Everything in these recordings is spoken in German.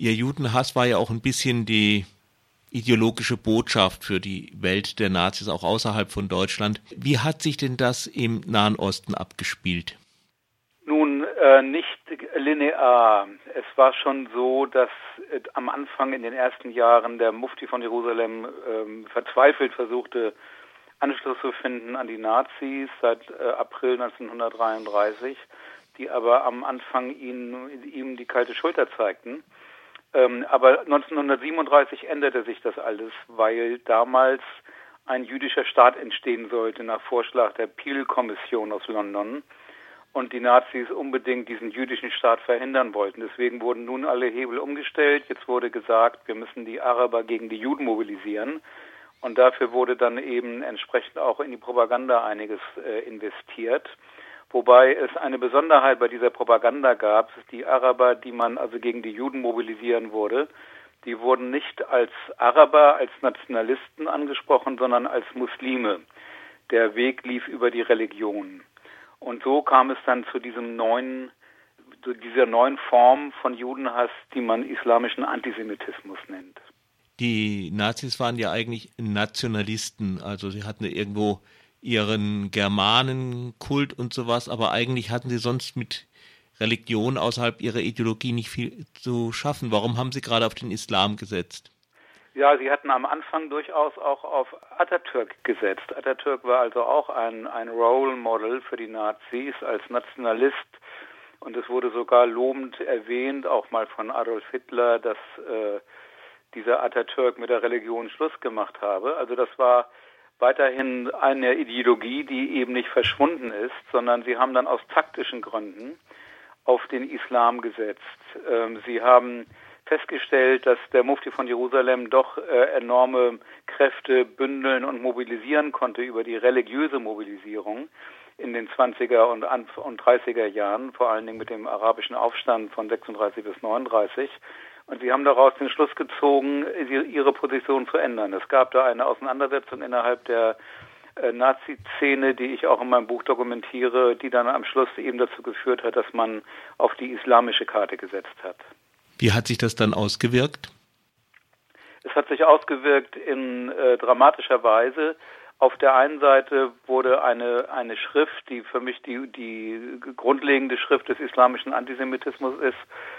Ihr Judenhass war ja auch ein bisschen die ideologische Botschaft für die Welt der Nazis, auch außerhalb von Deutschland. Wie hat sich denn das im Nahen Osten abgespielt? Nun, äh, nicht linear. Es war schon so, dass äh, am Anfang in den ersten Jahren der Mufti von Jerusalem äh, verzweifelt versuchte, Anschluss zu finden an die Nazis seit äh, April 1933, die aber am Anfang ihn, ihm die kalte Schulter zeigten. Ähm, aber 1937 änderte sich das alles, weil damals ein jüdischer Staat entstehen sollte nach Vorschlag der Peel-Kommission aus London und die Nazis unbedingt diesen jüdischen Staat verhindern wollten. Deswegen wurden nun alle Hebel umgestellt. Jetzt wurde gesagt, wir müssen die Araber gegen die Juden mobilisieren. Und dafür wurde dann eben entsprechend auch in die Propaganda einiges äh, investiert. Wobei es eine Besonderheit bei dieser Propaganda gab, die Araber, die man also gegen die Juden mobilisieren wurde, die wurden nicht als Araber, als Nationalisten angesprochen, sondern als Muslime. Der Weg lief über die Religion. Und so kam es dann zu diesem neuen, zu dieser neuen Form von Judenhass, die man islamischen Antisemitismus nennt. Die Nazis waren ja eigentlich Nationalisten, also sie hatten irgendwo ihren Germanenkult und sowas, aber eigentlich hatten sie sonst mit Religion außerhalb ihrer Ideologie nicht viel zu schaffen. Warum haben sie gerade auf den Islam gesetzt? Ja, sie hatten am Anfang durchaus auch auf Atatürk gesetzt. Atatürk war also auch ein, ein Role Model für die Nazis als Nationalist. Und es wurde sogar lobend erwähnt, auch mal von Adolf Hitler, dass äh, dieser Atatürk mit der Religion Schluss gemacht habe. Also das war weiterhin eine Ideologie, die eben nicht verschwunden ist, sondern sie haben dann aus taktischen Gründen auf den Islam gesetzt. Ähm, sie haben festgestellt, dass der Mufti von Jerusalem doch äh, enorme Kräfte bündeln und mobilisieren konnte über die religiöse Mobilisierung in den 20er und, und 30er Jahren, vor allen Dingen mit dem arabischen Aufstand von 36 bis 39. Und sie haben daraus den Schluss gezogen, ihre Position zu ändern. Es gab da eine Auseinandersetzung innerhalb der äh, Nazi-Szene, die ich auch in meinem Buch dokumentiere, die dann am Schluss eben dazu geführt hat, dass man auf die islamische Karte gesetzt hat. Wie hat sich das dann ausgewirkt? Es hat sich ausgewirkt in äh, dramatischer Weise. Auf der einen Seite wurde eine, eine Schrift, die für mich die, die grundlegende Schrift des islamischen Antisemitismus ist,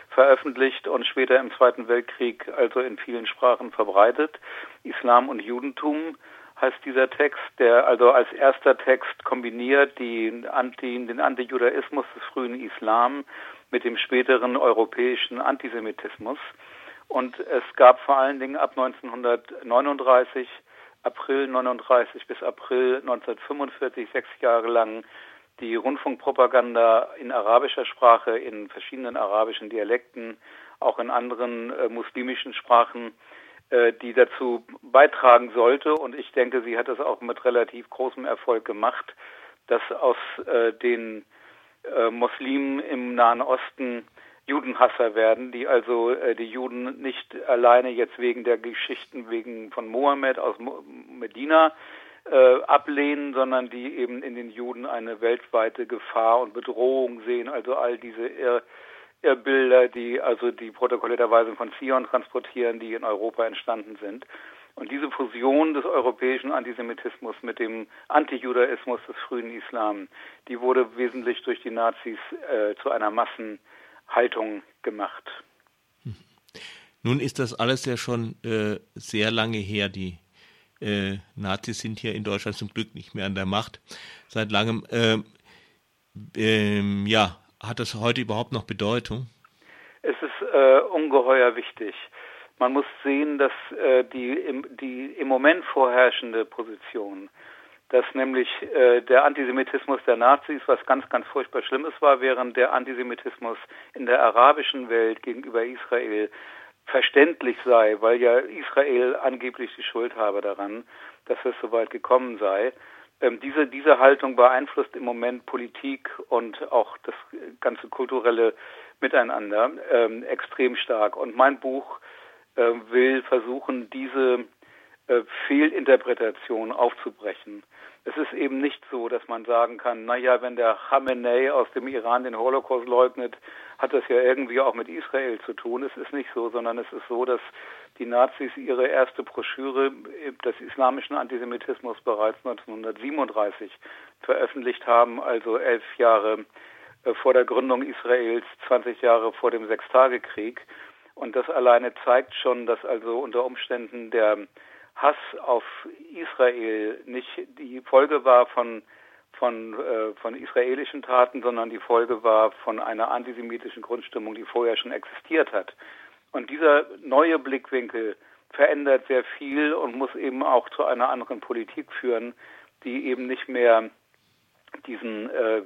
veröffentlicht und später im Zweiten Weltkrieg also in vielen Sprachen verbreitet. Islam und Judentum heißt dieser Text, der also als erster Text kombiniert die Anti, den Antijudaismus des frühen Islam mit dem späteren europäischen Antisemitismus. Und es gab vor allen Dingen ab 1939 April 39 bis April 1945, sechs Jahre lang, die Rundfunkpropaganda in arabischer Sprache, in verschiedenen arabischen Dialekten, auch in anderen äh, muslimischen Sprachen, äh, die dazu beitragen sollte. Und ich denke, sie hat es auch mit relativ großem Erfolg gemacht, dass aus äh, den äh, Muslimen im Nahen Osten Judenhasser werden, die also äh, die Juden nicht alleine jetzt wegen der Geschichten wegen von Mohammed aus Medina äh, ablehnen, sondern die eben in den Juden eine weltweite Gefahr und Bedrohung sehen. Also all diese Irr Irrbilder, die also die Protokolle der Weisen von Zion transportieren, die in Europa entstanden sind. Und diese Fusion des europäischen Antisemitismus mit dem Antijudaismus des frühen Islam, die wurde wesentlich durch die Nazis äh, zu einer Massen Haltung gemacht. Nun ist das alles ja schon äh, sehr lange her. Die äh, Nazis sind hier in Deutschland zum Glück nicht mehr an der Macht seit langem. Äh, ähm, ja, hat das heute überhaupt noch Bedeutung? Es ist äh, ungeheuer wichtig. Man muss sehen, dass äh, die, im, die im Moment vorherrschende Position dass nämlich äh, der Antisemitismus der Nazis was ganz, ganz furchtbar Schlimmes war, während der Antisemitismus in der arabischen Welt gegenüber Israel verständlich sei, weil ja Israel angeblich die Schuld habe daran, dass es so weit gekommen sei. Ähm, diese, diese Haltung beeinflusst im Moment Politik und auch das ganze kulturelle Miteinander ähm, extrem stark. Und mein Buch äh, will versuchen, diese äh, Fehlinterpretation aufzubrechen. Es ist eben nicht so, dass man sagen kann, naja, wenn der Khamenei aus dem Iran den Holocaust leugnet, hat das ja irgendwie auch mit Israel zu tun. Es ist nicht so, sondern es ist so, dass die Nazis ihre erste Broschüre des islamischen Antisemitismus bereits 1937 veröffentlicht haben, also elf Jahre äh, vor der Gründung Israels, 20 Jahre vor dem Sechstagekrieg. Und das alleine zeigt schon, dass also unter Umständen der Hass auf Israel nicht die Folge war von von, äh, von israelischen Taten, sondern die Folge war von einer antisemitischen Grundstimmung, die vorher schon existiert hat. Und dieser neue Blickwinkel verändert sehr viel und muss eben auch zu einer anderen Politik führen, die eben nicht mehr diesen äh,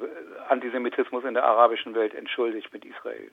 Antisemitismus in der arabischen Welt entschuldigt mit Israel.